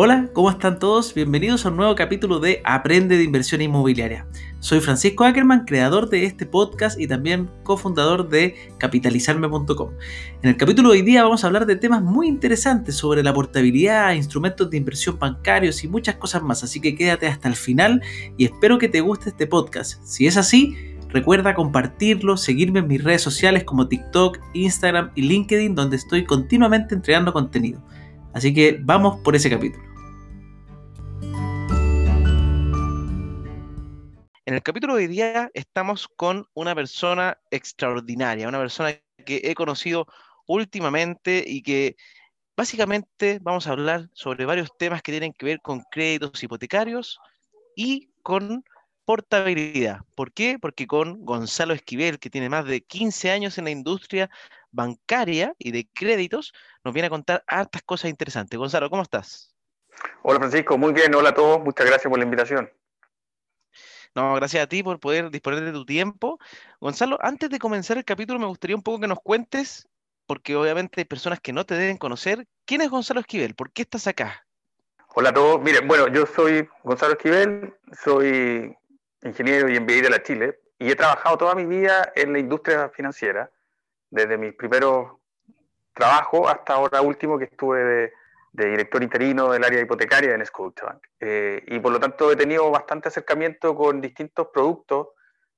Hola, ¿cómo están todos? Bienvenidos a un nuevo capítulo de Aprende de Inversión Inmobiliaria. Soy Francisco Ackerman, creador de este podcast y también cofundador de capitalizarme.com. En el capítulo de hoy día vamos a hablar de temas muy interesantes sobre la portabilidad, instrumentos de inversión bancarios y muchas cosas más, así que quédate hasta el final y espero que te guste este podcast. Si es así, Recuerda compartirlo, seguirme en mis redes sociales como TikTok, Instagram y LinkedIn, donde estoy continuamente entregando contenido. Así que vamos por ese capítulo. En el capítulo de hoy día estamos con una persona extraordinaria, una persona que he conocido últimamente y que básicamente vamos a hablar sobre varios temas que tienen que ver con créditos hipotecarios y con portabilidad. ¿Por qué? Porque con Gonzalo Esquivel, que tiene más de 15 años en la industria bancaria y de créditos, nos viene a contar hartas cosas interesantes. Gonzalo, ¿cómo estás? Hola Francisco, muy bien, hola a todos, muchas gracias por la invitación. No, gracias a ti por poder disponer de tu tiempo. Gonzalo, antes de comenzar el capítulo, me gustaría un poco que nos cuentes, porque obviamente hay personas que no te deben conocer, ¿quién es Gonzalo Esquivel? ¿Por qué estás acá? Hola a todos, miren, bueno, yo soy Gonzalo Esquivel, soy ingeniero y MBA de la Chile, y he trabajado toda mi vida en la industria financiera, desde mis primeros trabajos hasta ahora último que estuve de, director interino del área hipotecaria en Scotiabank. Eh, y por lo tanto he tenido bastante acercamiento con distintos productos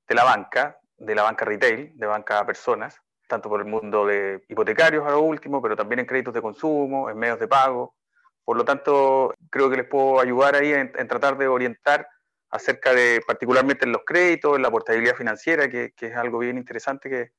de la banca, de la banca retail, de banca a personas, tanto por el mundo de hipotecarios a lo último, pero también en créditos de consumo, en medios de pago. Por lo tanto, creo que les puedo ayudar ahí en tratar de orientar acerca de, particularmente en los créditos, en la portabilidad financiera, que, es algo bien interesante que,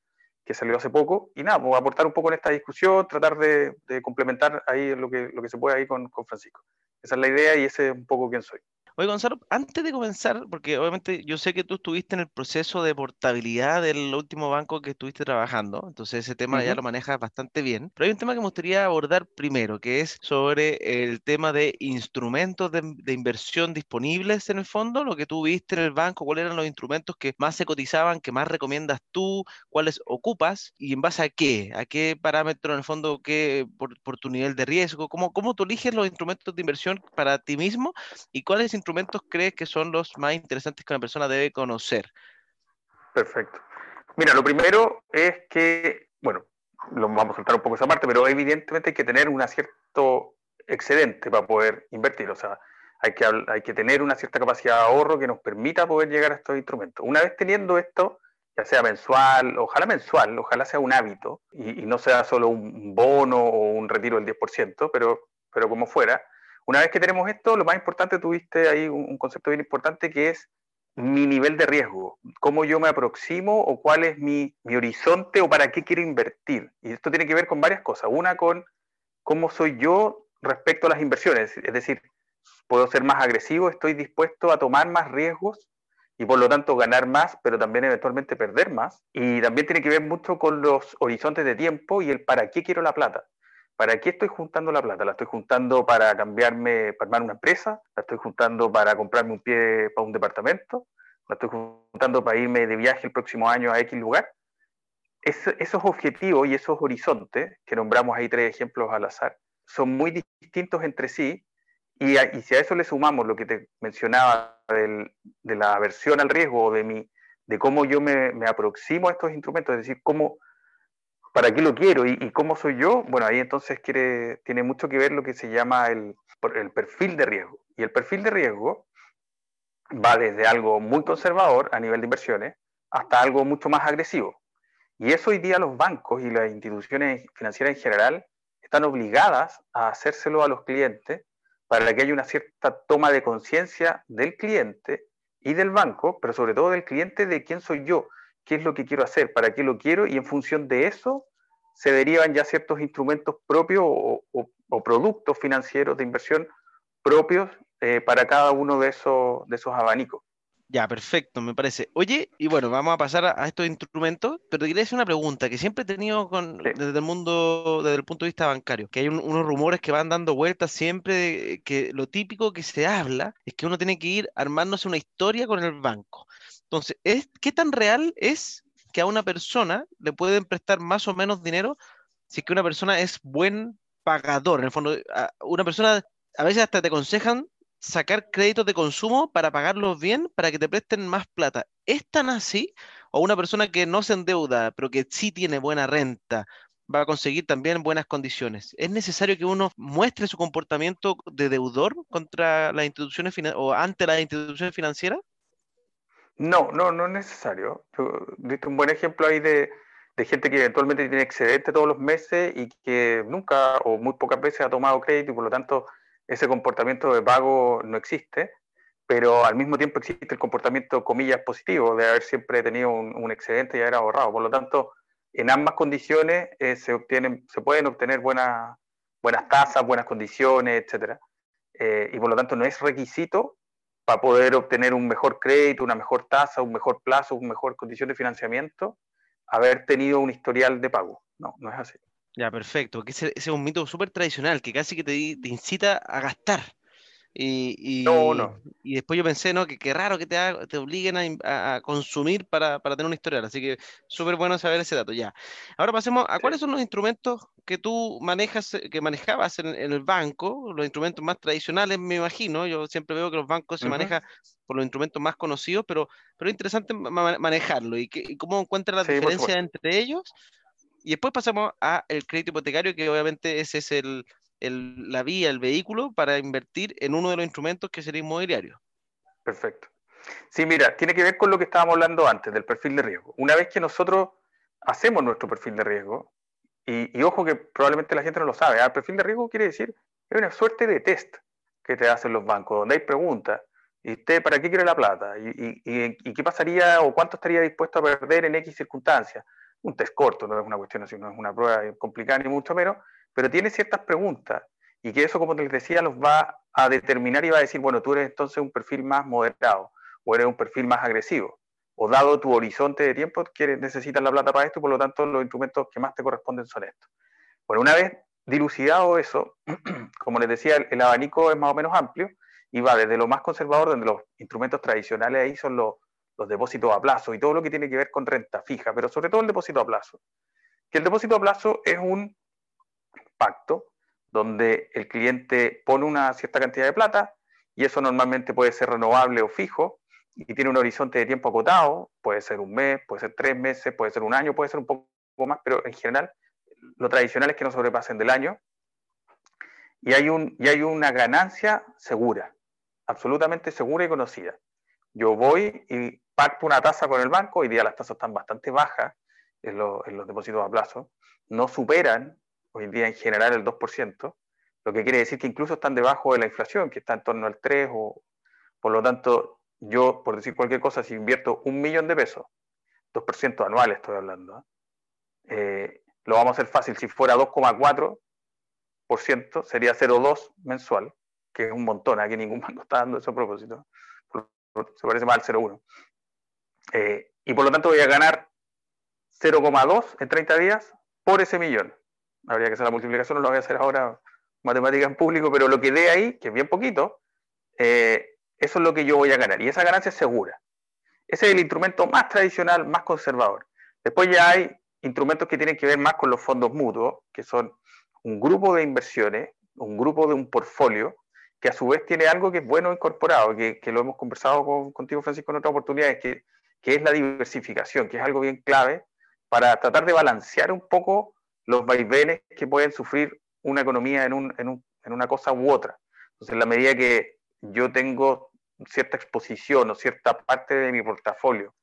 salió hace poco. Y nada, pues aportar un poco en esta discusión, tratar de, complementar ahí lo que, lo que se puede ahí con, con Francisco. Esa es la idea y ese es un poco quién soy. Oye, Gonzalo, antes de comenzar, porque obviamente yo sé que tú estuviste en el proceso de portabilidad del último banco que estuviste trabajando, entonces ese tema ya lo manejas bastante bien, pero hay un tema que me gustaría abordar primero, que es sobre el tema de instrumentos de, inversión disponibles en el fondo, lo que tú viste en el banco, cuáles eran los instrumentos que más se cotizaban, que más recomiendas tú, cuáles ocupas y en base a qué, a qué parámetro en el fondo, qué, por, tu nivel de riesgo, cómo, cómo tú eliges los instrumentos de inversión para ti mismo y cuáles instrumentos crees que son los más interesantes que una persona debe conocer? Perfecto. Mira, lo primero es que, bueno, lo vamos a saltar un poco esa parte, pero evidentemente hay que tener un cierto excedente para poder invertir. O sea, hay que, hay que tener una cierta capacidad de ahorro que nos permita poder llegar a estos instrumentos. Una vez teniendo esto, ya sea mensual, ojalá mensual, ojalá sea un hábito y, no sea solo un bono o un retiro del 10%, pero, pero como fuera, una vez que tenemos esto, lo más importante, tuviste ahí un, concepto bien importante que es mi nivel de riesgo, cómo yo me aproximo o cuál es mi, horizonte o para qué quiero invertir. Y esto tiene que ver con varias cosas. Una con cómo soy yo respecto a las inversiones, es decir, puedo ser más agresivo, estoy dispuesto a tomar más riesgos y por lo tanto ganar más, pero también eventualmente perder más. Y también tiene que ver mucho con los horizontes de tiempo y el para qué quiero la plata. ¿Para qué estoy juntando la plata? ¿La estoy juntando para cambiarme, para armar una empresa? ¿La estoy juntando para comprarme un pie para un departamento? ¿La estoy juntando para irme de viaje el próximo año a X lugar? esos objetivos y esos horizontes, que nombramos ahí tres ejemplos al azar, son muy distintos entre sí y, si a eso le sumamos lo que te mencionaba de la aversión al riesgo de, mi, de cómo yo me, me aproximo a estos instrumentos, es decir, cómo, ¿para qué lo quiero y, cómo soy yo? Bueno, ahí entonces quiere, tiene mucho que ver lo que se llama el, el perfil de riesgo. Y el perfil de riesgo va desde algo muy conservador a nivel de inversiones hasta algo mucho más agresivo. Y eso hoy día los bancos y las instituciones financieras en general están obligadas a hacérselo a los clientes para que haya una cierta toma de conciencia del cliente y del banco, pero sobre todo del cliente de quién soy yo, qué es lo que quiero hacer, para qué lo quiero, y en función de eso se derivan ya ciertos instrumentos propios o, productos financieros de inversión propios eh, para cada uno de esos, de esos abanicos. Ya, perfecto, me parece. Oye, y bueno, vamos a pasar a, estos instrumentos, pero te quería hacer una pregunta que siempre he tenido con, desde el mundo, desde el punto de vista bancario, que hay unos rumores que van dando vueltas siempre, que lo típico que se habla es que uno tiene que ir armándose una historia con el banco. Entonces, ¿qué tan real es que a una persona le pueden prestar más o menos dinero si es que una persona es buen pagador? En el fondo, una persona a veces hasta te aconsejan sacar créditos de consumo para pagarlos bien, para que te presten más plata. ¿Es tan así? ¿O una persona que no se endeuda, pero que sí tiene buena renta, va a conseguir también buenas condiciones? ¿Es necesario que uno muestre su comportamiento de deudor contra las instituciones o ante las instituciones financieras? No, no, no es necesario. Diste un buen ejemplo ahí de, de gente que eventualmente tiene excedente todos los meses y que nunca o muy pocas veces ha tomado crédito y por lo tanto ese comportamiento de pago no existe, pero al mismo tiempo existe el comportamiento, comillas, positivo, de haber siempre tenido un, excedente y haber ahorrado. Por lo tanto, en ambas condiciones eh, se, obtienen, se pueden obtener buenas, buenas tasas, buenas condiciones, etc. Eh, y por lo tanto no es requisito para poder obtener un mejor crédito, una mejor tasa, un mejor plazo, una mejor condición de financiamiento, haber tenido un historial de pago. No, no es así. Ya, perfecto. Que ese, es un mito súper tradicional que casi que te, incita a gastar. Y, no, no. y después yo pensé, ¿no? Que qué raro que te, te obliguen a, consumir para, tener una historial. Así que súper bueno saber ese dato. Ya. Ahora pasemos a cuáles son los instrumentos que tú manejas, que manejabas en, el banco, los instrumentos más tradicionales, me imagino. Yo siempre veo que los bancos se manejan por los instrumentos más conocidos, pero, pero es interesante manejarlo. ¿Y, que, cómo encuentras la diferencia entre ellos? Y después pasamos a el crédito hipotecario, que obviamente ese es el, la vía, el vehículo para invertir en uno de los instrumentos que sería inmobiliario. Perfecto. Sí, mira, tiene que ver con lo que estábamos hablando antes, del perfil de riesgo. Una vez que nosotros hacemos nuestro perfil de riesgo, y, ojo que probablemente la gente no lo sabe, el perfil de riesgo quiere decir, es una suerte de test que te hacen los bancos, donde hay preguntas, ¿y usted para qué quiere la plata? ¿Y, y qué pasaría o cuánto estaría dispuesto a perder en X circunstancias? un test corto, no es una cuestión así, no es una prueba complicada ni mucho menos, pero tiene ciertas preguntas y que eso, como les decía, los va a determinar y va a decir, bueno, tú eres entonces un perfil más moderado o eres un perfil más agresivo, o dado tu horizonte de tiempo, quieres, necesitas la plata para esto y por lo tanto los instrumentos que más te corresponden son estos. Bueno, una vez dilucidado eso, como les decía, el, abanico es más o menos amplio y va desde lo más conservador, donde los instrumentos tradicionales ahí son los los depósitos a plazo y todo lo que tiene que ver con renta fija, pero sobre todo el depósito a plazo. Que el depósito a plazo es un pacto donde el cliente pone una cierta cantidad de plata y eso normalmente puede ser renovable o fijo y tiene un horizonte de tiempo acotado, puede ser un mes, puede ser tres meses, puede ser un año, puede ser un poco más, pero en general lo tradicional es que no sobrepasen del año y hay, un, y hay una ganancia segura, absolutamente segura y conocida. Yo voy y pacto una tasa con el banco, hoy día las tasas están bastante bajas en, los depósitos a plazo, no superan hoy día en general el 2%, lo que quiere decir que incluso están debajo de la inflación, que está en torno al 3%, o, por lo tanto, yo, por decir cualquier cosa, si invierto un millón de pesos, 2% anual estoy hablando, eh, lo vamos a hacer fácil, si fuera 2,4%, sería 0,2 mensual, que es un montón, aquí ningún banco está dando eso a propósito, se parece más al 0,1. Eh, y por lo tanto voy a ganar 0,2 en 30 días por ese millón. Habría que hacer la multiplicación, no lo voy a hacer ahora matemática en público, pero lo que dé ahí, que es bien poquito, eh, eso es lo que yo voy a ganar. Y esa ganancia es segura. Ese es el instrumento más tradicional, más conservador. Después ya hay instrumentos que tienen que ver más con los fondos mutuos, que son un grupo de inversiones, un grupo de un portfolio, que a su vez tiene algo que es bueno incorporado, que, lo hemos conversado contigo, Francisco, en otras oportunidades, que que es la diversificación, que es algo bien clave para tratar de balancear un poco los vaivenes que pueden sufrir una economía en, un, en, un, en una cosa u otra. Entonces, en la medida que yo tengo cierta exposición o cierta parte de mi portafolio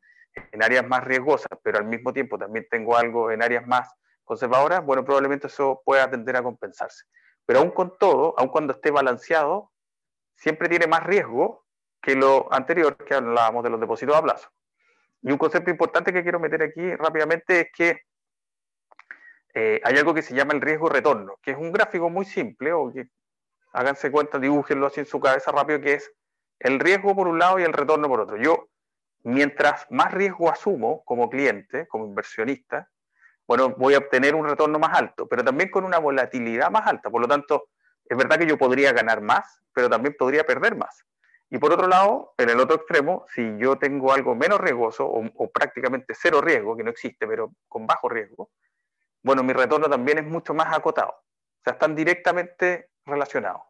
en áreas más riesgosas, pero al mismo tiempo también tengo algo en áreas más conservadoras, bueno, probablemente eso pueda tender a compensarse. Pero aún con todo, aun cuando esté balanceado, siempre tiene más riesgo que lo anterior que hablábamos de los depósitos a plazo. Y un concepto importante que quiero meter aquí rápidamente es que eh, hay algo que se llama el riesgo retorno, que es un gráfico muy simple, o que háganse cuenta, dibújenlo así en su cabeza rápido, que es el riesgo por un lado y el retorno por otro. Yo, mientras más riesgo asumo como cliente, como inversionista, bueno, voy a obtener un retorno más alto, pero también con una volatilidad más alta. Por lo tanto, es verdad que yo podría ganar más, pero también podría perder más. Y por otro lado, en el otro extremo, si yo tengo algo menos riesgoso o, prácticamente cero riesgo, que no existe, pero con bajo riesgo, bueno, mi retorno también es mucho más acotado. O sea, están directamente relacionados.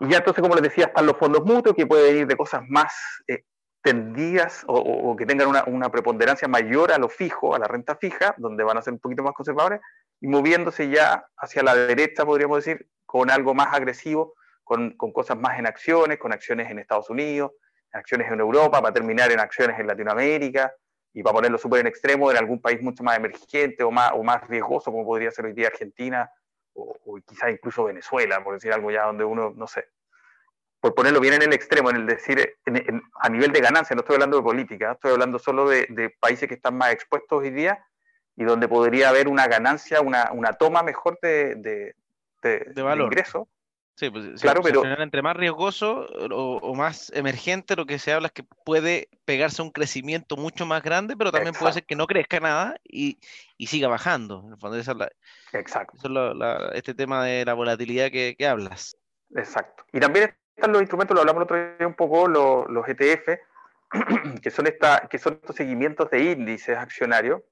Y ya entonces, como les decía, están los fondos mutuos, que pueden ir de cosas más eh, tendidas o, que tengan una, una, preponderancia mayor a lo fijo, a la renta fija, donde van a ser un poquito más conservadores, y moviéndose ya hacia la derecha, podríamos decir, con algo más agresivo, con, con cosas más en acciones, con acciones en Estados Unidos, acciones en Europa, para terminar en acciones en Latinoamérica, y para ponerlo súper en extremo, en algún país mucho más emergente o más, o más riesgoso, como podría ser hoy día Argentina, o, o quizás incluso Venezuela, por decir algo ya donde uno, no sé, por ponerlo bien en el extremo, en el decir, a nivel de ganancia, no estoy hablando de política, estoy hablando solo de, países que están más expuestos hoy día y donde podría haber una ganancia, una, una toma mejor de, de, de, valor. ingreso. Sí, pues claro, pero entre más riesgoso o, más emergente, lo que se habla es que puede pegarse un crecimiento mucho más grande, pero también puede ser que no crezca nada y, y siga bajando. En el fondo, Exacto. Eso es este tema de la volatilidad que, que hablas. Exacto. Y también están los instrumentos, lo hablamos el otro día un poco, los, los ETF, que son, esta, que son estos seguimientos de índices accionarios,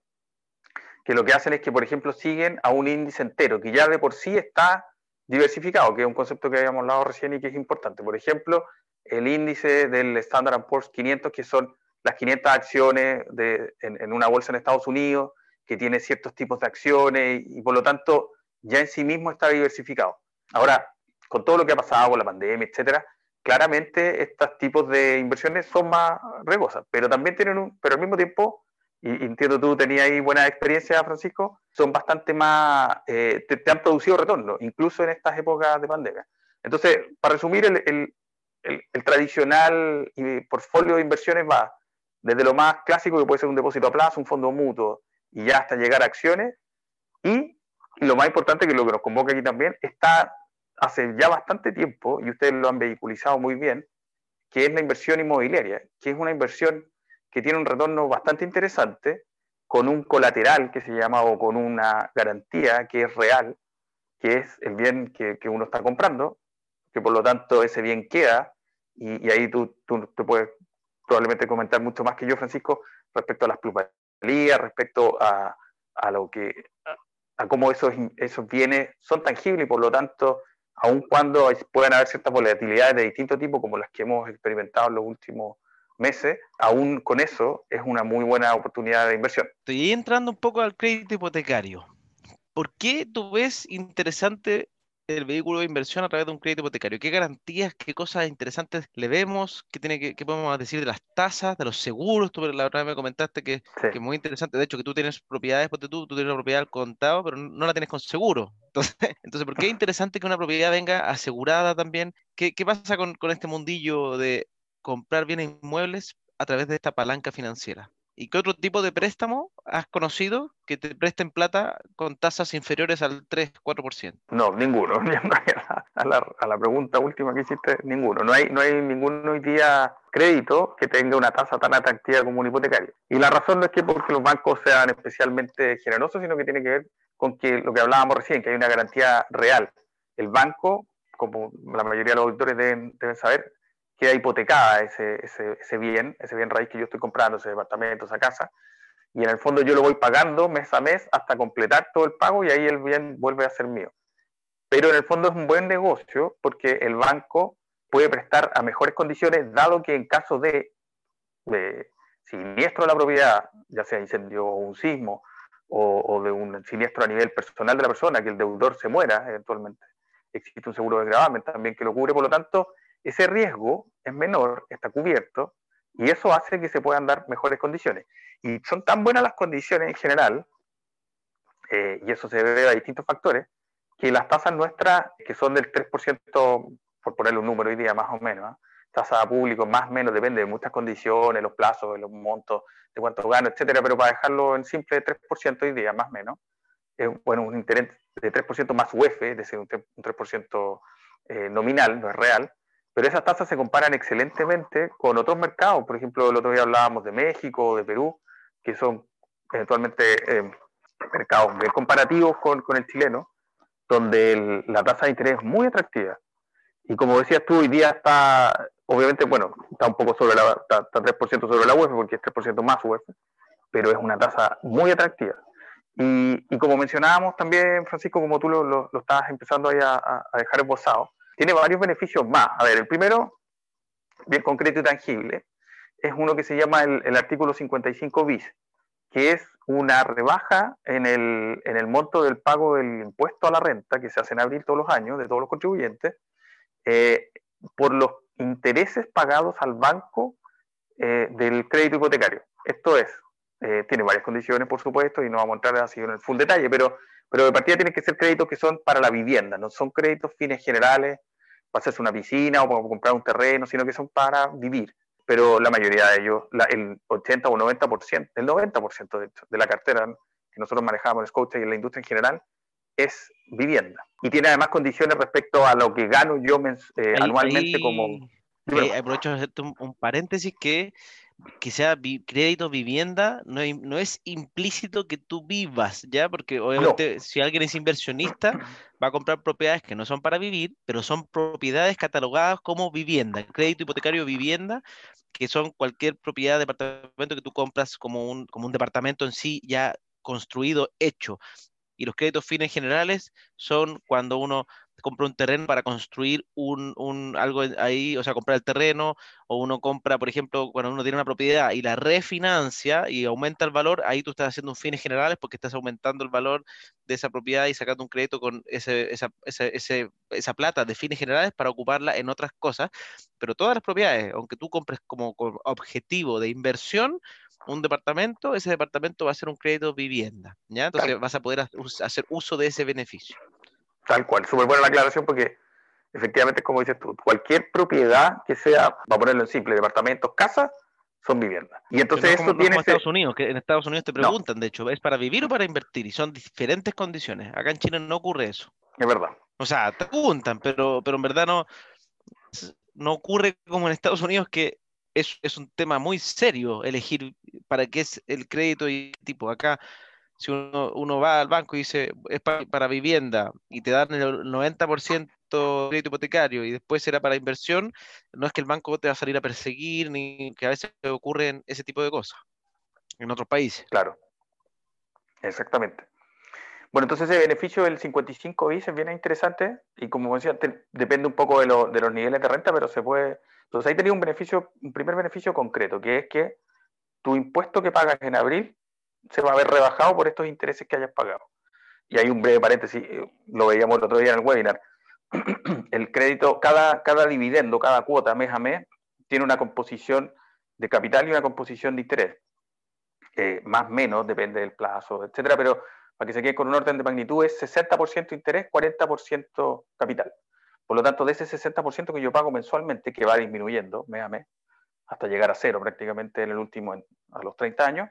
que lo que hacen es que, por ejemplo, siguen a un índice entero, que ya de por sí está diversificado, que es un concepto que habíamos hablado recién y que es importante. Por ejemplo, el índice del Standard Poor's 500, que son las 500 acciones de, en, una bolsa en Estados Unidos, que tiene ciertos tipos de acciones y, por lo tanto ya en sí mismo está diversificado. Ahora, con todo lo que ha pasado con la pandemia, etcétera, claramente estos tipos de inversiones son más riesgosas, pero también tienen un, pero al mismo tiempo, y, entiendo tú tenías ahí buena experiencia, Francisco, son bastante más, eh, te, han producido retorno, incluso en estas épocas de pandemia. Entonces, para resumir, el, el, el, el tradicional portfolio de inversiones va desde lo más clásico, que puede ser un depósito a plazo, un fondo mutuo, y ya hasta llegar a acciones, y lo más importante, que lo que nos convoca aquí también, está hace ya bastante tiempo, y ustedes lo han vehiculizado muy bien, que es la inversión inmobiliaria, que es una inversión que tiene un retorno bastante interesante, con un colateral que se llama o con una garantía que es real, que es el bien que, que uno está comprando, que por lo tanto ese bien queda, y, ahí tú, tú, te puedes probablemente comentar mucho más que yo, Francisco, respecto a las plusvalías, respecto a, a lo que a cómo esos, esos bienes son tangibles y por lo tanto aun cuando puedan haber ciertas volatilidades de distinto tipo, como las que hemos experimentado en los últimos meses, aún con eso es una muy buena oportunidad de inversión. Estoy entrando un poco al crédito hipotecario. ¿Por qué tú ves interesante el vehículo de inversión a través de un crédito hipotecario? ¿Qué garantías, qué cosas interesantes le vemos? ¿Qué, tiene que, podemos decir de las tasas, de los seguros? Tú la otra vez me comentaste que, es muy interesante. De hecho, que tú tienes propiedades, porque tú, tú tienes una propiedad al contado, pero no la tienes con seguro. Entonces, entonces ¿por qué es interesante que una propiedad venga asegurada también? ¿Qué, qué pasa con, con este mundillo de comprar bienes inmuebles a través de esta palanca financiera? ¿Y qué otro tipo de préstamo has conocido que te presten plata con tasas inferiores al 3-4%? No, ninguno. A la, a la, pregunta última que hiciste, ninguno. No hay, no hay ningún hoy día crédito que tenga una tasa tan atractiva como un hipotecario. Y la razón no es que porque los bancos sean especialmente generosos, sino que tiene que ver con que lo que hablábamos recién, que hay una garantía real. El banco, como la mayoría de los auditores deben, deben saber, queda hipotecada ese, ese, ese, bien, ese bien raíz que yo estoy comprando, ese departamento, esa casa, y en el fondo yo lo voy pagando mes a mes hasta completar todo el pago y ahí el bien vuelve a ser mío. Pero en el fondo es un buen negocio porque el banco puede prestar a mejores condiciones, dado que en caso de, de siniestro de la propiedad, ya sea incendio o un sismo, o, o, de un siniestro a nivel personal de la persona, que el deudor se muera eventualmente, existe un seguro de gravamen también que lo cubre, por lo tanto, ese riesgo es menor, está cubierto, y eso hace que se puedan dar mejores condiciones. Y son tan buenas las condiciones en general, eh, y eso se debe a distintos factores, que las tasas nuestras, que son del 3%, por ponerle un número hoy día más o menos, ¿eh? tasa público más o menos, depende de muchas condiciones, los plazos, los montos, de cuánto gano, etcétera, pero para dejarlo en simple 3% hoy día, más o menos, es bueno, un interés de 3% más UEF, es decir, un 3%, eh, nominal, no es real, pero esas tasas se comparan excelentemente con otros mercados. Por ejemplo, el otro día hablábamos de México, de Perú, que son eventualmente eh, mercados bien comparativos con, con el chileno, donde la tasa de interés es muy atractiva. Y como decías tú, hoy día está, obviamente, bueno, está un poco sobre la, está, 3% sobre la UEF, porque es 3% más UEF, pero es una tasa muy atractiva. Y, y como mencionábamos también, Francisco, como tú lo, lo, estabas empezando ahí a, a dejar esbozado, tiene varios beneficios más. A ver, el primero, bien concreto y tangible, es uno que se llama el, artículo 55 bis, que es una rebaja en el, en el, monto del pago del impuesto a la renta que se hace en abril todos los años de todos los contribuyentes eh, por los intereses pagados al banco eh, del crédito hipotecario. Esto es, eh, tiene varias condiciones, por supuesto, y no vamos a entrar así en el full detalle, pero, pero de partida tienen que ser créditos que son para la vivienda, no son créditos fines generales, para hacerse una piscina o para comprar un terreno, sino que son para vivir. Pero la mayoría de ellos, el 80 o 90%, el 90% de, de la cartera que nosotros manejamos en Scotia y en la industria en general, es vivienda. Y tiene además condiciones respecto a lo que gano yo eh, anualmente como... aprovecho de hacerte un, paréntesis que que sea crédito vivienda no, no, es implícito que tú vivas, ¿ya? Porque obviamente si alguien es inversionista va a comprar propiedades que no son para vivir, pero son propiedades catalogadas como vivienda, crédito hipotecario vivienda, que son cualquier propiedad, departamento que tú compras como un, como un departamento en sí ya construido, hecho. Y los créditos fines generales son cuando uno compra un terreno para construir un, un, algo ahí, o sea, comprar el terreno, o uno compra, por ejemplo, cuando uno tiene una propiedad y la refinancia y aumenta el valor, ahí tú estás haciendo un fines generales porque estás aumentando el valor de esa propiedad y sacando un crédito con ese, esa, ese, esa plata de fines generales para ocuparla en otras cosas. Pero todas las propiedades, aunque tú compres como, como objetivo de inversión, un departamento, ese departamento va a ser un crédito vivienda, ¿ya? Entonces vas a poder hacer uso de ese beneficio. Tal cual, súper buena la aclaración porque efectivamente, como dices tú, cualquier propiedad que sea, va a ponerlo en simple, departamentos, casas, son viviendas. Y entonces esto tiene... Como Estados Unidos, que en Estados Unidos te preguntan, de hecho, ¿es para vivir o para invertir? Y son diferentes condiciones. Acá en Chile no ocurre eso. Es verdad. O sea, te preguntan, pero, pero en verdad no, no ocurre como en Estados Unidos que es, es, un tema muy serio elegir para qué es el crédito y tipo. Acá, si uno, va al banco y dice es para, vivienda y te dan el 90% crédito hipotecario y después será para inversión, no es que el banco te va a salir a perseguir ni que a veces ocurren ese tipo de cosas en otros países. Claro, exactamente. Bueno, entonces ese beneficio del 55 bis es bien interesante y como decía, depende un poco de, de los niveles de renta, pero se puede entonces ahí tenía un beneficio, un primer beneficio concreto, que es que tu impuesto que pagas en abril se va a ver rebajado por estos intereses que hayas pagado. Y hay un breve paréntesis, eh, lo veíamos el otro día en el webinar. El crédito, cada, cada dividendo, cada cuota mes a mes, tiene una composición de capital y una composición de interés. Eh, más o menos, depende del plazo, etcétera, pero para que se quede con un orden de magnitud es 60% interés, 40% capital. Por lo tanto, de ese 60% que yo pago mensualmente, que va disminuyendo mes a mes, hasta llegar a cero prácticamente en el último, a los 30 años,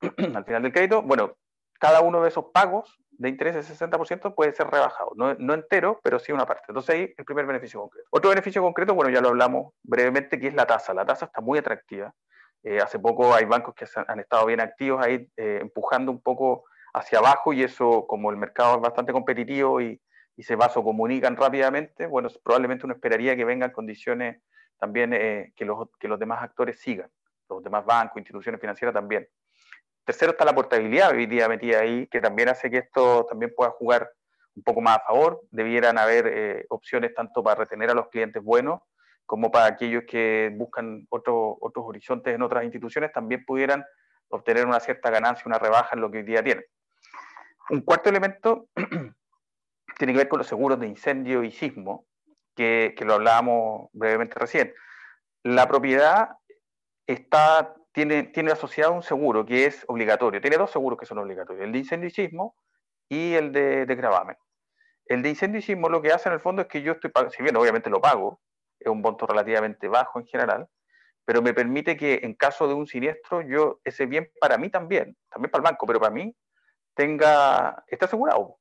al final del crédito, bueno, cada uno de esos pagos de interés del 60% puede ser rebajado, no, entero, pero sí una parte. Entonces ahí el primer beneficio concreto. Otro beneficio concreto, bueno, ya lo hablamos brevemente, que es la tasa. La tasa está muy atractiva. Eh, hace poco hay bancos que han estado bien activos ahí, eh, empujando un poco hacia abajo y eso, como el mercado es bastante competitivo y, y se vasocomunican rápidamente, bueno, probablemente uno esperaría que vengan condiciones también eh, que, los, que los demás actores sigan, los demás bancos, instituciones financieras también. Tercero está la portabilidad hoy día metida ahí, que también hace que esto también pueda jugar un poco más a favor. Debieran haber eh, opciones tanto para retener a los clientes buenos como para aquellos que buscan otros horizontes en otras instituciones, también pudieran obtener una cierta ganancia, una rebaja en lo que hoy día tienen. Un cuarto elemento tiene que ver con los seguros de incendio y sismo, que, lo hablábamos brevemente recién. La propiedad está, tiene, tiene asociado un seguro que es obligatorio. Tiene dos seguros que son obligatorios, el de incendio y el de, de gravamen. El de sismo lo que hace en el fondo es que yo estoy pagando, si bien obviamente lo pago, es un monto relativamente bajo en general, pero me permite que en caso de un siniestro, yo ese bien para mí también, también para el banco, pero para mí, tenga, está asegurado.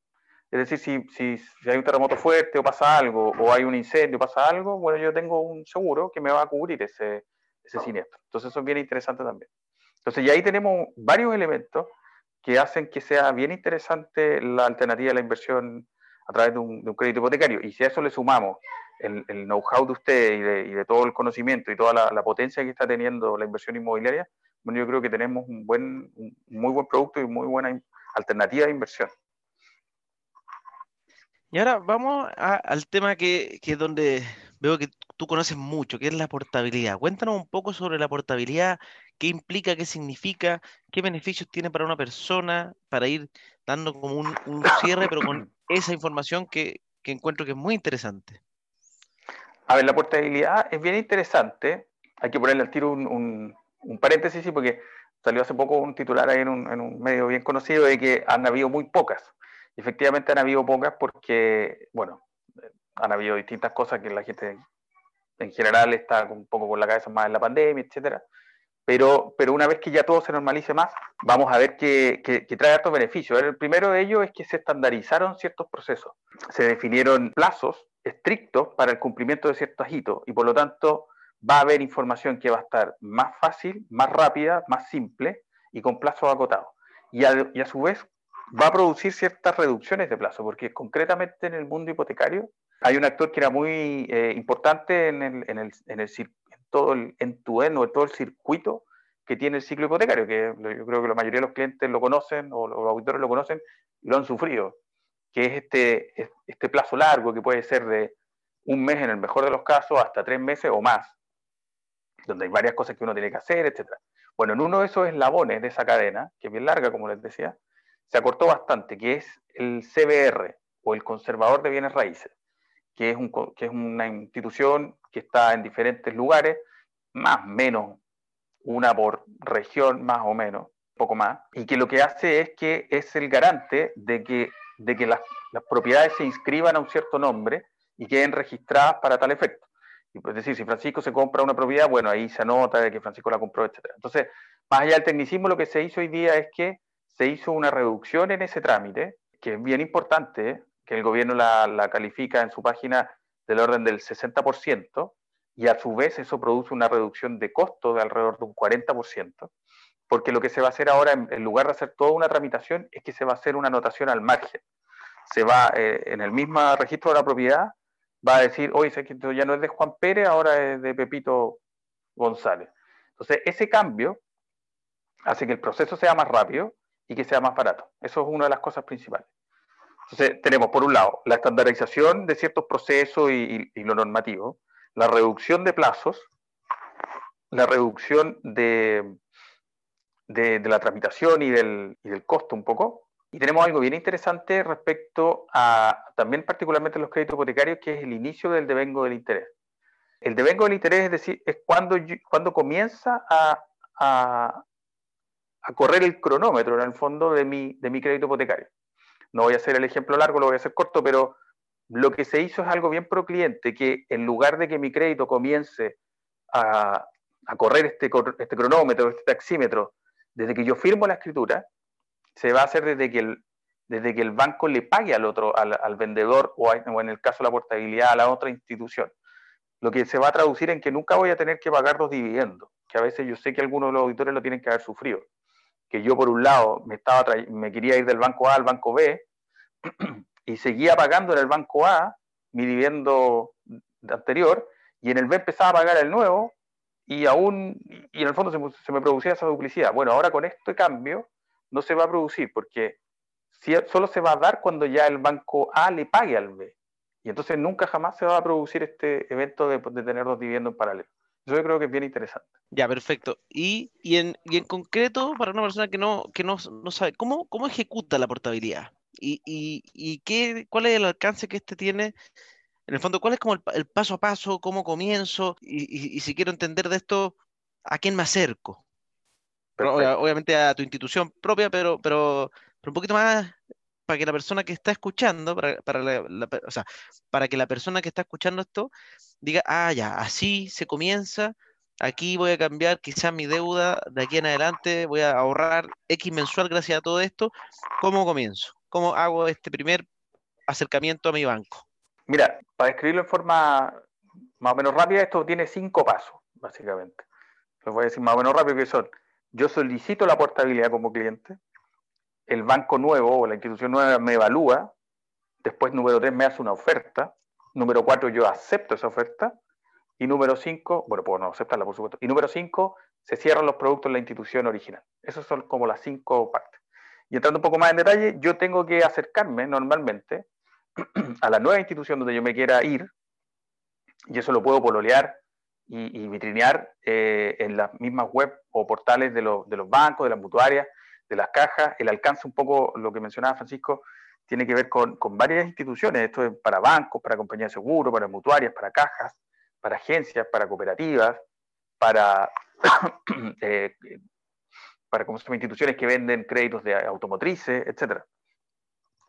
Es decir, si, si, si, hay un terremoto fuerte o pasa algo, o hay un incendio pasa algo, bueno, yo tengo un seguro que me va a cubrir ese, ese siniestro. Entonces eso es bien interesante también. Entonces ya ahí tenemos varios elementos que hacen que sea bien interesante la alternativa de la inversión a través de un, crédito hipotecario. Y si a eso le sumamos el, know-how de usted y de, de, todo el conocimiento y toda la, potencia que está teniendo la inversión inmobiliaria, bueno, yo creo que tenemos un, buen, un muy buen producto y muy buena alternativa de inversión. Y ahora vamos al tema que, que, es donde veo que tú conoces mucho, que es la portabilidad. Cuéntanos un poco sobre la portabilidad, qué implica, qué significa, qué beneficios tiene para una persona, para ir dando como un, cierre, pero con esa información que, que, encuentro que es muy interesante. A ver, la portabilidad es bien interesante. Hay que ponerle al tiro un, un, paréntesis, porque salió hace poco un titular ahí en un, en un medio bien conocido de que han habido muy pocas efectivamente han habido pocas porque, bueno, han habido distintas cosas que la gente en general está un poco con la cabeza más en la pandemia, etcétera. Pero, pero una vez que ya todo se normalice más, vamos a ver que, que, trae estos beneficios. El primero de ellos es que se estandarizaron ciertos procesos. Se definieron plazos estrictos para el cumplimiento de ciertos hitos y por lo tanto va a haber información que va a estar más fácil, más rápida, más simple y con plazos acotados. Y a su vez va a producir ciertas reducciones de plazo, porque concretamente en el mundo hipotecario hay un actor que era muy eh, importante en, el, en, el, en, el, todo el en tu en todo el circuito que tiene el ciclo hipotecario, que yo creo que la mayoría de los clientes lo conocen o los auditores lo conocen y lo han sufrido, que es este, este plazo largo que puede ser de un mes en el mejor de los casos hasta tres meses o más, donde hay varias cosas que uno tiene que hacer, etc. Bueno, en uno de esos eslabones de esa cadena, que es bien larga, como les decía, se acortó bastante, que es el CBR o el Conservador de Bienes Raíces, que es, un, que es una institución que está en diferentes lugares, más o menos una por región, más o menos, poco más, y que lo que hace es que es el garante de que, de que las, las propiedades se inscriban a un cierto nombre y queden registradas para tal efecto. Es decir, si Francisco se compra una propiedad, bueno, ahí se anota de que Francisco la compró, etc. Entonces, más allá del tecnicismo, lo que se hizo hoy día es que se hizo una reducción en ese trámite, que es bien importante, que el gobierno la, califica en su página del orden del 60%, y a su vez eso produce una reducción de costo de alrededor de un 40%, porque lo que se va a hacer ahora, en, lugar de hacer toda una tramitación, es que se va a hacer una anotación al margen. Se va, eh, en el mismo registro de la propiedad, va a decir, oye, esto ya no es de Juan Pérez, ahora es de Pepito González. Entonces, ese cambio hace que el proceso sea más rápido y que sea más barato. Eso es una de las cosas principales. Entonces, tenemos por un lado la estandarización de ciertos procesos y, lo normativo, la reducción de plazos, la reducción de, la tramitación y del, y del, costo un poco. Y tenemos algo bien interesante respecto a también particularmente los créditos hipotecarios, que es el inicio del devengo del interés. El devengo del interés es decir, es cuando, cuando comienza a, a, a correr el cronómetro en el fondo de mi, de mi crédito hipotecario. No voy a hacer el ejemplo largo, lo voy a hacer corto, pero lo que se hizo es algo bien pro cliente, que en lugar de que mi crédito comience a, correr este, este cronómetro, este taxímetro, desde que yo firmo la escritura, se va a hacer desde que el, desde que el banco le pague al otro, al, al vendedor o, o, en el caso de la portabilidad a la otra institución. Lo que se va a traducir en que nunca voy a tener que pagar los dividendos, que a veces yo sé que algunos de los auditores lo tienen que haber sufrido que yo por un lado me, estaba me quería ir del banco A al banco B y seguía pagando en el banco A mi dividendo anterior y en el B empezaba a pagar el nuevo y aún, y en el fondo se, me producía esa duplicidad. Bueno, ahora con este cambio no se va a producir porque solo se va a dar cuando ya el banco A le pague al B. Y entonces nunca jamás se va a producir este evento de, de tener dos dividendos en paralelo. Yo creo que es bien interesante. Ya, perfecto. Y, y, en, y en concreto, para una persona que no, que no, no sabe, ¿cómo, ¿cómo ejecuta la portabilidad? ¿Y, y, y qué, cuál es el alcance que este tiene? En el fondo, ¿cuál es como el, paso a paso, cómo comienzo? Y, y, si quiero entender de esto, ¿a quién me acerco? obviamente a tu institución propia, pero, pero, pero un poquito más para que la persona que está escuchando, para, o sea, para que la persona que está escuchando esto diga, ah, ya, así se comienza, aquí voy a cambiar quizás mi deuda de aquí en adelante, voy a ahorrar X mensual gracias a todo esto, ¿cómo comienzo? ¿Cómo hago este primer acercamiento a mi banco? Mira, para escribirlo en forma más o menos rápida, esto tiene cinco pasos, básicamente. Lo voy a decir más o menos rápido que son. Yo solicito la portabilidad como cliente, el banco nuevo o la institución nueva me evalúa, después número tres me hace una oferta, número cuatro yo acepto esa oferta, y número cinco, bueno, puedo no aceptarla por supuesto, y número cinco, se cierran los productos en la institución original. Esas son como las cinco partes. Y entrando un poco más en detalle, yo tengo que acercarme normalmente a la nueva institución donde yo me quiera ir, y eso lo puedo pololear y, vitrinear eh, en las mismas web o portales de, de los bancos, de las mutuarias, de las cajas. El alcance, un poco lo que mencionaba Francisco, tiene que ver con, con, varias instituciones. Esto es para bancos, para compañías de seguro, para mutuarias, para cajas, para agencias, para cooperativas, para, eh, para como instituciones que venden créditos de automotrices, etc.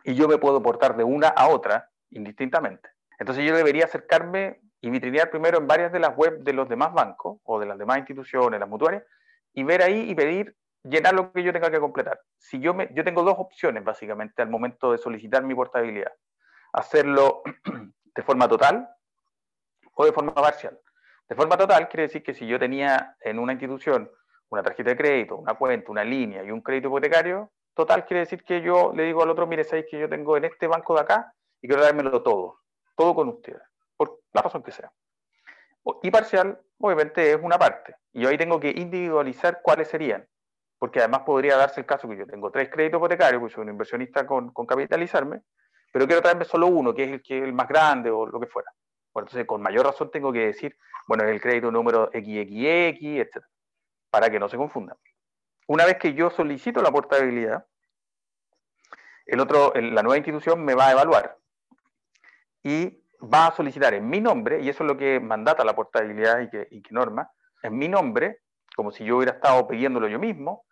Y yo me puedo portar de una a otra indistintamente. Entonces yo debería acercarme y vitrinear primero en varias de las webs de los demás bancos o de las demás instituciones, las mutuarias, y ver ahí y pedir, llenar lo que yo tenga que completar. Si yo, me, yo tengo dos opciones básicamente al momento de solicitar mi portabilidad. Hacerlo de forma total o de forma parcial. De forma total quiere decir que si yo tenía en una institución una tarjeta de crédito, una cuenta, una línea y un crédito hipotecario, total quiere decir que yo le digo al otro, mire, sabéis que yo tengo en este banco de acá y quiero dármelo todo, todo con ustedes por la razón que sea. Y parcial, obviamente, es una parte. Y yo ahí tengo que individualizar cuáles serían. Porque además podría darse el caso que yo tengo tres créditos hipotecarios, pues soy un inversionista con, capitalizarme, pero quiero traerme solo uno, que es el, que el más grande o lo que fuera. Bueno, entonces, con mayor razón tengo que decir, bueno, es el crédito número XXX, etc. Para que no se confundan. Una vez que yo solicito la portabilidad, el otro, la nueva institución me va a evaluar. Y va a solicitar en mi nombre, y eso es lo que mandata la portabilidad y que, norma, en mi nombre, como si yo hubiera estado pidiéndolo yo mismo,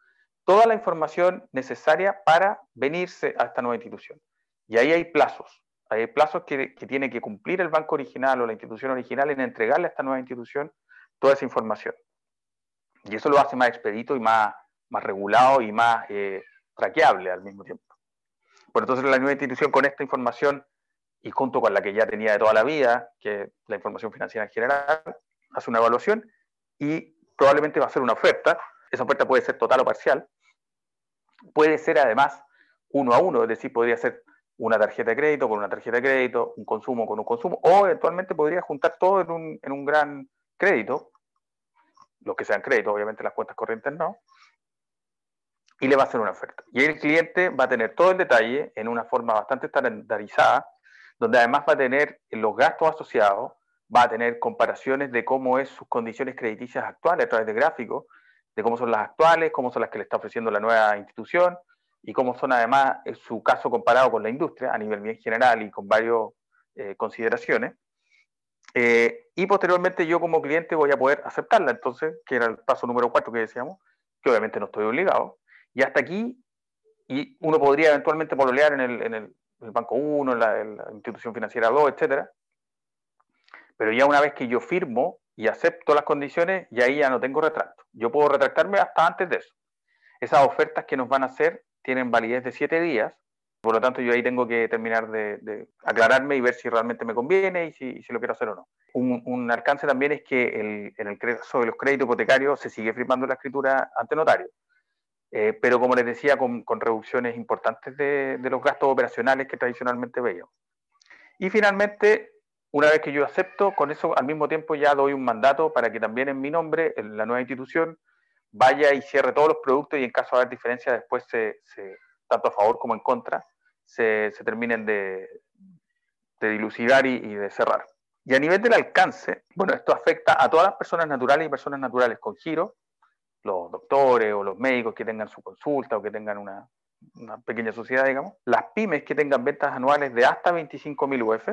toda la información necesaria para venirse a esta nueva institución. Y ahí hay plazos, hay plazos que, tiene que cumplir el banco original o la institución original en entregarle a esta nueva institución toda esa información. Y eso lo hace más expedito y más, regulado y más eh, traqueable al mismo tiempo. Bueno, entonces la nueva institución con esta información y junto con la que ya tenía de toda la vida, que la información financiera en general, hace una evaluación y probablemente va a hacer una oferta. Esa oferta puede ser total o parcial. Puede ser además uno a uno, es decir, podría ser una tarjeta de crédito con una tarjeta de crédito, un consumo con un consumo, o eventualmente podría juntar todo en un, en un gran crédito, los que sean créditos, obviamente las cuentas corrientes no, y le va a hacer una oferta. Y el cliente va a tener todo el detalle en una forma bastante estandarizada, donde además va a tener los gastos asociados, va a tener comparaciones de cómo es sus condiciones crediticias actuales a través de gráficos, de cómo son las actuales, cómo son las que le está ofreciendo la nueva institución y cómo son además eh, su caso comparado con la industria a nivel bien general y con varias eh, consideraciones. Eh, y posteriormente yo como cliente voy a poder aceptarla, entonces, que era el paso número cuatro que decíamos, que obviamente no estoy obligado. Y hasta aquí, y uno podría eventualmente pololear en el, en el, el Banco 1, la, la institución financiera 2, etcétera. Pero ya una vez que yo firmo y acepto las condiciones, ya ahí ya no tengo retracto. Yo puedo retractarme hasta antes de eso. Esas ofertas que nos van a hacer tienen validez de siete días, por lo tanto yo ahí tengo que terminar de, aclararme y ver si realmente me conviene y si, si lo quiero hacer o no. Un, alcance también es que el, en el caso de los créditos hipotecarios se sigue firmando la escritura ante notario. Eh, pero como les decía, con, reducciones importantes de, los gastos operacionales que tradicionalmente veíamos. Y finalmente, una vez que yo acepto, con eso al mismo tiempo ya doy un mandato para que también en mi nombre, en la nueva institución, vaya y cierre todos los productos y en caso de haber diferencias después, tanto a favor como en contra, se, terminen de, dilucidar y, de cerrar. Y a nivel del alcance, bueno, esto afecta a todas las personas naturales y personas naturales con giro, los doctores o los médicos que tengan su consulta o que tengan una, pequeña sociedad, digamos, las pymes que tengan ventas anuales de hasta 25.000 UF,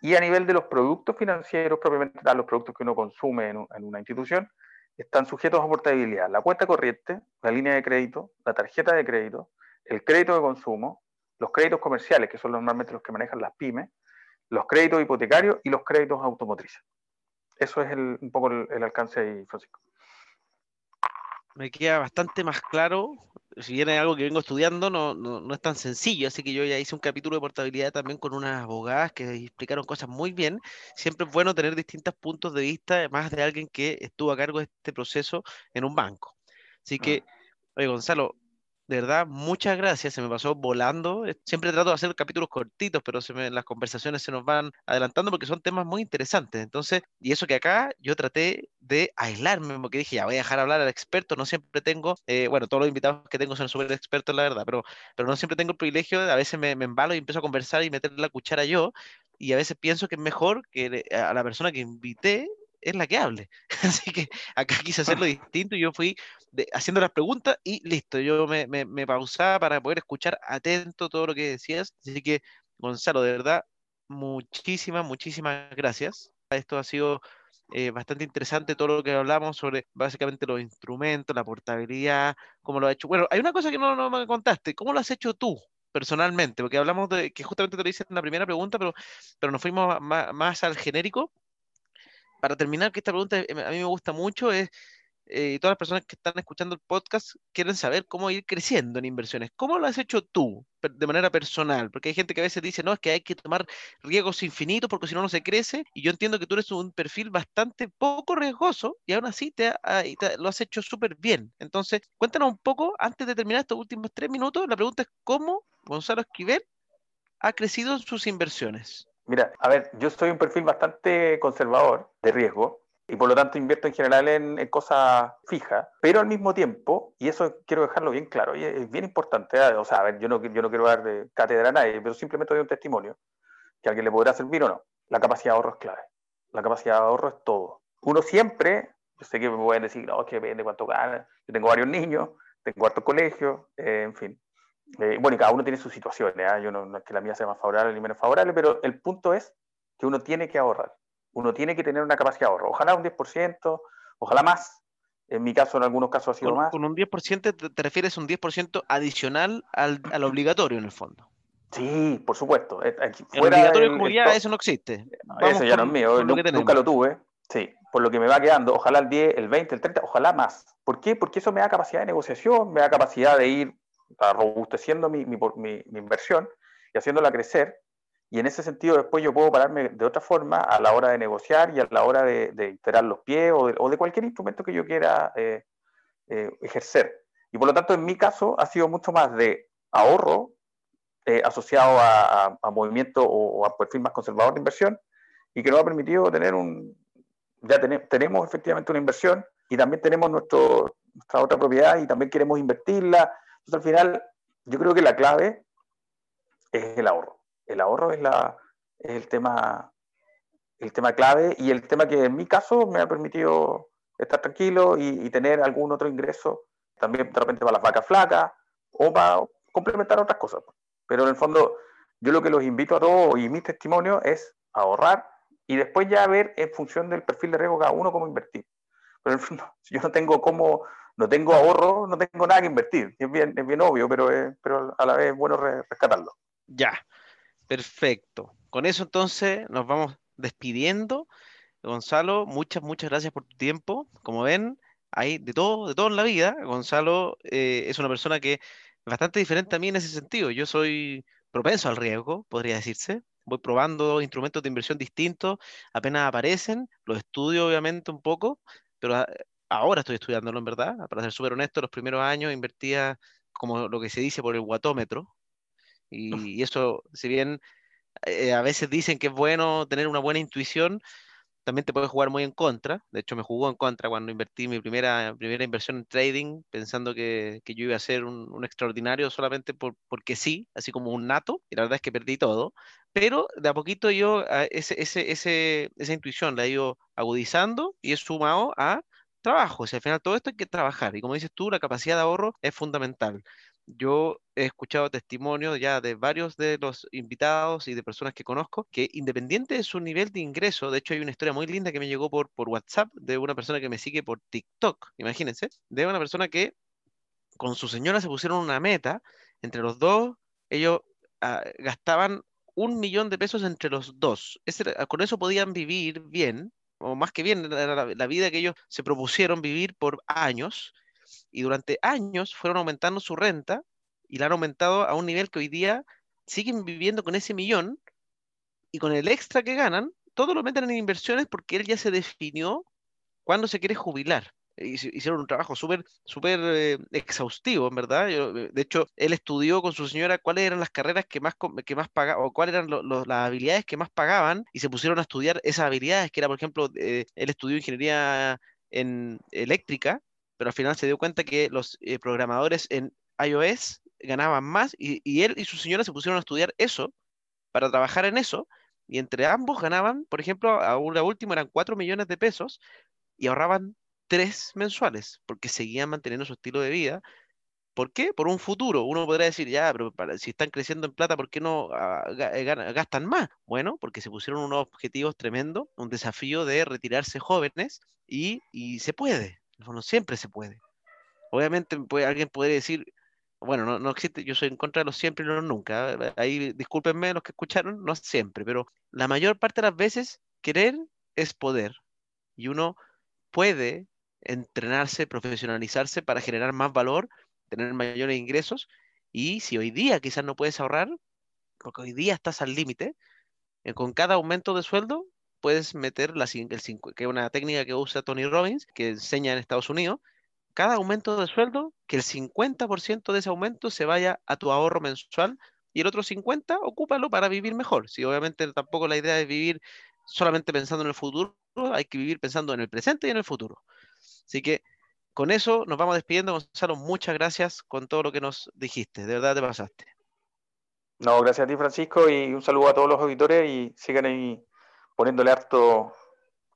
y a nivel de los productos financieros, propiamente los productos que uno consume en, una institución, están sujetos a portabilidad. La cuenta corriente, la línea de crédito, la tarjeta de crédito, el crédito de consumo, los créditos comerciales, que son normalmente los que manejan las pymes, los créditos hipotecarios y los créditos automotrices. Eso es un poco el, el alcance ahí, Francisco me queda bastante más claro. Si bien es algo que vengo estudiando, no, no, es tan sencillo, así que yo ya hice un capítulo de portabilidad también con unas abogadas que explicaron cosas muy bien. Siempre es bueno tener distintos puntos de vista, además de alguien que estuvo a cargo de este proceso en un banco. Así que, ah. oye, Gonzalo, de verdad, muchas gracias. Se me pasó volando. Siempre trato de hacer capítulos cortitos, pero se me, las conversaciones se nos van adelantando porque son temas muy interesantes. Entonces, y eso que acá yo traté de aislarme, porque dije, ya voy a dejar hablar al experto. No siempre tengo, eh, bueno, todos los invitados que tengo son súper expertos, la verdad, pero, pero no siempre tengo el privilegio. A veces me, me embalo y empiezo a conversar y meter la cuchara yo. Y a veces pienso que es mejor que a la persona que invité es la que hable. Así que acá quise hacerlo distinto y yo fui haciendo las preguntas y listo, yo me, me, pausaba para poder escuchar atento todo lo que decías. Así que, Gonzalo, de verdad, muchísimas, muchísimas gracias. Esto ha sido eh, bastante interesante todo lo que hablamos sobre básicamente los instrumentos, la portabilidad, cómo lo ha hecho. Bueno, hay una cosa que no, no me contaste, ¿cómo lo has hecho tú? personalmente, porque hablamos de que justamente te lo hice en la primera pregunta, pero, pero nos fuimos más, más al genérico para terminar, que esta pregunta eh, a mí me gusta mucho, es, eh, todas las personas que están escuchando el podcast quieren saber cómo ir creciendo en inversiones. ¿Cómo lo has hecho tú de manera personal? Porque hay gente que a veces dice, no, es que hay que tomar riesgos infinitos porque si no, no se crece. Y yo entiendo que tú eres un perfil bastante poco riesgoso y aún así te, lo has hecho súper bien. Entonces, cuéntanos un poco, antes de terminar estos últimos tres minutos, la pregunta es, ¿cómo Gonzalo Esquivel ha crecido en sus inversiones? Mira, a ver, yo soy un perfil bastante conservador de riesgo y por lo tanto invierto en general en, cosas fijas, pero al mismo tiempo, y eso quiero dejarlo bien claro, es bien importante, ¿eh? o sea, a ver, yo no, yo no quiero dar de cátedra a nadie, pero simplemente doy un testimonio que alguien le podrá servir o no. La capacidad de ahorro es clave. La capacidad de ahorro es todo. Uno siempre, yo sé que me pueden decir, no, es que depende cuánto gana, yo tengo varios niños, tengo hartos colegios, eh, en fin, eh, bueno, y cada uno tiene sus situaciones, ¿ah? yo no, es que la mía sea más favorable ni menos favorable, pero el punto es que uno tiene que ahorrar, uno tiene que tener una capacidad de ahorro, ojalá un 10%, ojalá más, en mi caso en algunos casos ha sido más. Con un 10% te, refieres a un 10% adicional al, al, obligatorio en el fondo. Sí, por supuesto. Eh, el obligatorio como ya eso no existe. eso ya no es mío, nunca lo tuve. Sí, por lo que me va quedando, ojalá el 10, el 20, el 30, ojalá más. ¿Por qué? Porque eso me da capacidad de negociación, me da capacidad de ir robusteciendo mi, mi, inversión y haciéndola crecer. Y en ese sentido después yo puedo pararme de otra forma a la hora de negociar y a la hora de, de los pies o de, o de, cualquier instrumento que yo quiera eh, eh, ejercer. Y por lo tanto, en mi caso, ha sido mucho más de ahorro eh, asociado a, a, movimiento o, a perfil más conservador de inversión y que nos ha permitido tener un... Ya tenemos efectivamente una inversión y también tenemos nuestro, nuestra otra propiedad y también queremos invertirla entonces, al final, yo creo que la clave es el ahorro. El ahorro es, la, el, tema, el tema clave y el tema que en mi caso me ha permitido estar tranquilo y, tener algún otro ingreso, también de repente para las vacas flacas o para complementar otras cosas. Pero en el fondo, yo lo que los invito a todos y mi testimonio es ahorrar y después ya ver en función del perfil de riesgo cada uno cómo invertir. Pero en el fondo, yo no tengo cómo no tengo ahorro, no tengo nada que invertir. Es bien, es bien obvio, pero, pero a la vez es bueno rescatarlo. Ya, perfecto. Con eso entonces nos vamos despidiendo. Gonzalo, muchas, muchas gracias por tu tiempo. Como ven, hay de todo, de todo en la vida. Gonzalo eh, es una persona que es bastante diferente a mí en ese sentido. Yo soy propenso al riesgo, podría decirse. Voy probando instrumentos de inversión distintos, apenas aparecen, los estudio obviamente un poco, pero ah, ahora estoy estudiándolo en verdad, para ser súper honesto, los primeros años invertía como lo que se dice por el guatómetro, y, eso, si bien eh, a veces dicen que es bueno tener una buena intuición, también te puede jugar muy en contra. De hecho, me jugó en contra cuando invertí mi primera, primera inversión en trading, pensando que, que yo iba a ser un, un extraordinario solamente por, porque sí, así como un nato, y la verdad es que perdí todo. Pero de a poquito yo ese, ese, ese, esa intuición la he ido agudizando y he sumado a trabajo. O al final todo esto hay que trabajar. Y como dices tú, la capacidad de ahorro es fundamental. Yo he escuchado testimonios ya de varios de los invitados y de personas que conozco que independiente de su nivel de ingreso, de hecho hay una historia muy linda que me llegó por, por WhatsApp de una persona que me sigue por TikTok, imagínense, de una persona que con su señora se pusieron una meta, entre los dos, ellos ah, gastaban un millón de pesos entre los dos. con eso podían vivir bien, o más que bien, la, vida que ellos se propusieron vivir por años, y durante años fueron aumentando su renta y la han aumentado a un nivel que hoy día siguen viviendo con ese millón y con el extra que ganan, todo lo meten en inversiones porque él ya se definió cuándo se quiere jubilar. Hicieron un trabajo súper súper eh, exhaustivo, en verdad. de hecho, él estudió con su señora cuáles eran las carreras que más, que más pagaban, o cuáles eran las habilidades que más pagaban, y se pusieron a estudiar esas habilidades, que era, por ejemplo, él estudió ingeniería en eléctrica, pero al final se dio cuenta que los programadores en iOS ganaban más y, y, él y su señora se pusieron a estudiar eso para trabajar en eso y entre ambos ganaban, por ejemplo, a la última eran 4 millones de pesos y ahorraban 3 mensuales porque seguían manteniendo su estilo de vida. ¿Por qué? Por un futuro. Uno podría decir, ya, pero si están creciendo en plata, ¿por qué no eh, gastan más? Bueno, porque se pusieron unos objetivos tremendos, un desafío de retirarse jóvenes y, y se puede. Bueno, siempre se puede. Obviamente puede, alguien puede decir, bueno, no, no, existe, yo soy en contra de los siempre y los nunca. ¿eh? Ahí discúlpenme los que escucharon, no siempre, pero la mayor parte de las veces querer es poder. Y uno puede entrenarse, profesionalizarse para generar más valor, tener mayores ingresos. Y si hoy día quizás no puedes ahorrar, porque hoy día estás al límite, eh, con cada aumento de sueldo puedes meter la, el, que es una técnica que usa Tony Robbins, que enseña en Estados Unidos, cada aumento de sueldo, que el 50% de ese aumento se vaya a tu ahorro mensual y el otro 50% ocúpalo para vivir mejor. Si obviamente tampoco la idea es vivir solamente pensando en el futuro, hay que vivir pensando en el presente y en el futuro. Así que con eso nos vamos despidiendo, Gonzalo. Muchas gracias con todo lo que nos dijiste. De verdad te pasaste. No, gracias a ti, Francisco, y un saludo a todos los auditores y sigan ahí poniéndole harto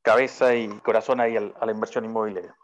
cabeza y corazón ahí a la inversión inmobiliaria.